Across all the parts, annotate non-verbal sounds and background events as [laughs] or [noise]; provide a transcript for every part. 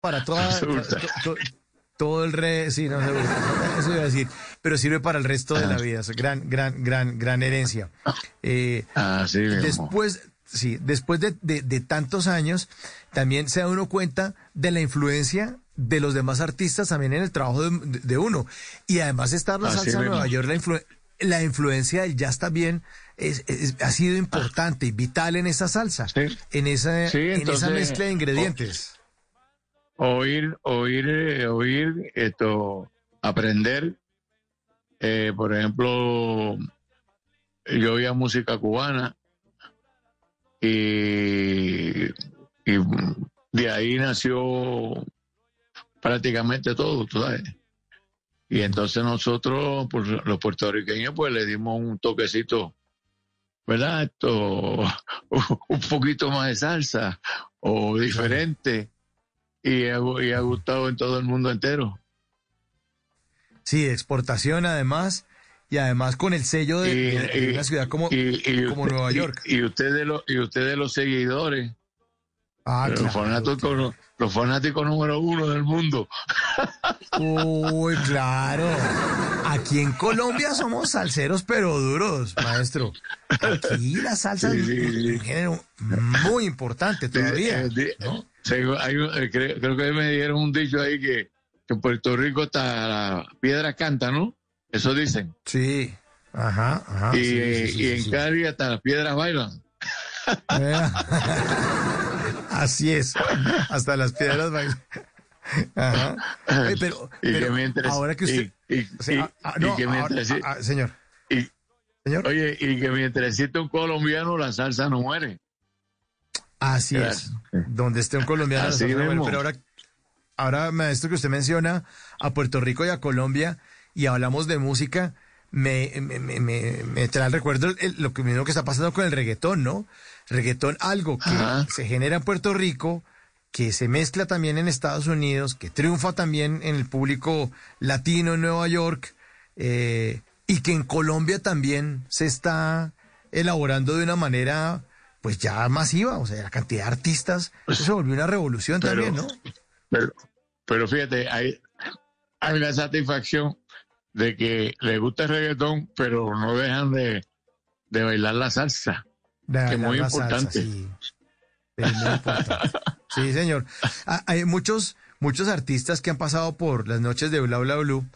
para toda, todo el resto, sí, no eso iba a decir, pero sirve para el resto de la ah. vida, es gran, gran, gran, gran herencia. Eh, ah, sí, después, sí, después de, de, tantos años, también se da uno cuenta de la influencia de los demás artistas también en el trabajo de, uno. Y además estar la salsa en Nueva York, la, la influencia del jazz también es, ha sido importante y vital en esa salsa, en, esa, en esa mezcla de ingredientes. Oír, oír, eh, oír, esto, aprender. Eh, por ejemplo, yo oía música cubana y, de ahí nació prácticamente todo, ¿sabes? Y entonces nosotros, pues, los puertorriqueños, pues le dimos un toquecito, ¿verdad? Esto, [laughs] un poquito más de salsa o diferente y ha, y ha gustado en todo el mundo entero. Sí, exportación además y además con el sello de, una ciudad como, como Nueva York. Y, ustedes los, y ustedes los seguidores Ah, los, fanáticos, los fanáticos número uno del mundo. Uy, claro. Aquí en Colombia somos salseros, pero duros, maestro. Aquí la salsa es un género muy importante todavía. Eh, eh, creo, que me dieron un dicho ahí que, en Puerto Rico hasta la piedra canta, ¿no? Eso dicen. Sí. Ajá, ajá. Y, y en Cali hasta las piedras bailan. [laughs] Así es. Hasta las piedras Ajá. pero, ahora que usted... Y, que mientras, señor. señor. Oye, y que mientras existe un colombiano, la salsa no muere. Así es. Donde esté un colombiano. Pero ahora, ahora, maestro, que usted menciona a Puerto Rico y a Colombia y hablamos de música, me, me, me, me, trae al recuerdo lo que mismo que está pasando con el reggaetón, ¿no? reggaetón, algo que se genera en Puerto Rico, que se mezcla también en Estados Unidos, que triunfa también en el público latino en Nueva York, eh, y que en Colombia también se está elaborando de una manera pues ya masiva, o sea, la cantidad de artistas, eso se volvió una revolución también, ¿no? Pero, pero fíjate, hay, hay una satisfacción de que le gusta el reggaetón, pero no dejan de, de bailar la salsa que muy importante. sí. señor. Ah, hay muchos, muchos artistas que han pasado por las noches de Bla Bla Blue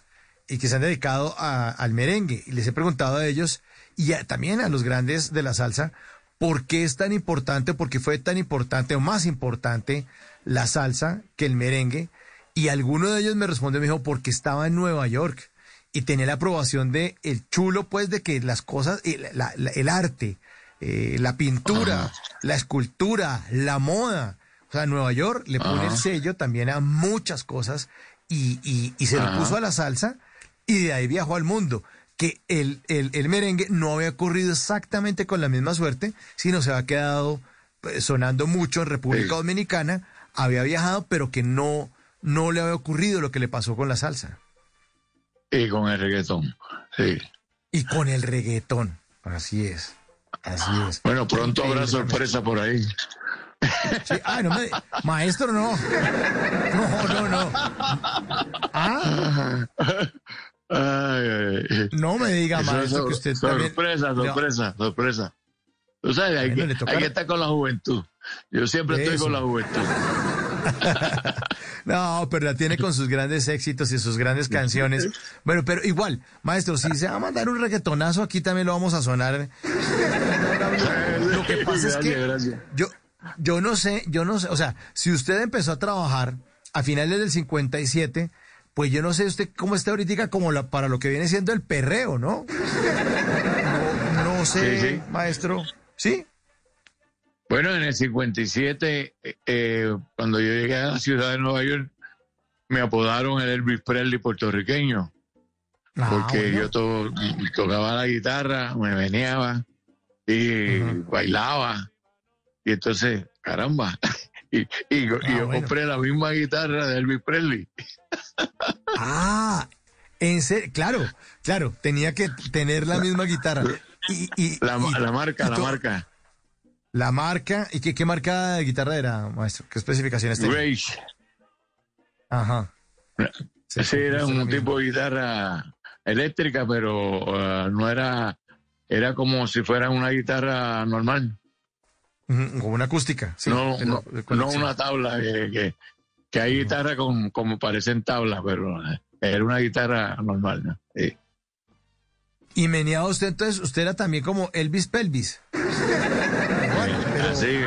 y que se han dedicado al merengue. Y les he preguntado a ellos y también a los grandes de la salsa por qué es tan importante, por qué fue tan importante o más importante la salsa que el merengue. Y alguno de ellos me respondió, me dijo, porque estaba en Nueva York y tenía la aprobación de el chulo, pues, de que las cosas, el arte, eh, la pintura, la escultura, la moda. O sea, Nueva York le pone el sello también a muchas cosas y, y, se lo puso a la salsa y de ahí viajó al mundo. Que el, el, merengue no había ocurrido exactamente con la misma suerte, sino se había quedado pues, sonando mucho en República Dominicana, había viajado, pero que no, no le había ocurrido lo que le pasó con la salsa. Y con el reggaetón, sí. Y con el reggaetón, así es. Así es. Bueno, pronto habrá sorpresa por ahí. Sí, no me, maestro, no. No, no, no. [laughs] ¿Ah? [laughs] No me diga, maestro, que usted Sorpresa, sorpresa, sorpresa. Tú sabes, que, hay que estar con la juventud. Yo siempre estoy con la juventud. [laughs] No, pero la tiene con sus grandes éxitos y sus grandes canciones. Bueno, pero igual, maestro, si se va a mandar un reggaetonazo, aquí también lo vamos a sonar. Lo que [laughs] pasa es que yo, yo no sé, yo no sé, o sea, si usted empezó a trabajar a finales del 57, pues yo no sé usted cómo está ahorita como la, para lo que viene siendo el perreo, ¿no? No, sé, maestro. ¿Sí? Bueno, en el 57, eh, eh, cuando yo llegué a la ciudad de Nueva York, me apodaron el Elvis Presley puertorriqueño. Ah, porque yo tocaba la guitarra, me veneaba y bailaba. Y entonces, caramba. Y, yo ah, compré la misma guitarra de Elvis Presley. [laughs] ah, en claro, claro, tenía que tener la misma guitarra. Y, la, marca, la marca. La marca, ¿y qué, qué marca de guitarra era, maestro? ¿Qué especificaciones tenía? Rage. Ajá. Sí, era un tipo de guitarra eléctrica, pero uh, no era, era como si fuera una guitarra normal. Como una acústica. Sí, no, no, no, una tabla, que, que, hay guitarras con, como parecen tablas, pero eh, era una guitarra normal. ¿no? Sí. Y meneaba usted, entonces, usted era también como Elvis Pelvis. Así,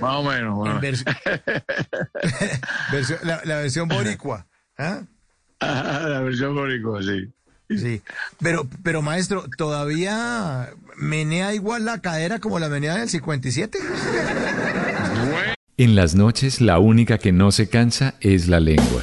más o menos. [laughs] [laughs] la, versión boricua. ¿ah? la versión boricua, sí. Sí, pero, pero maestro, ¿todavía menea igual la cadera como la menea del 57? En las noches la única que no se cansa es la lengua.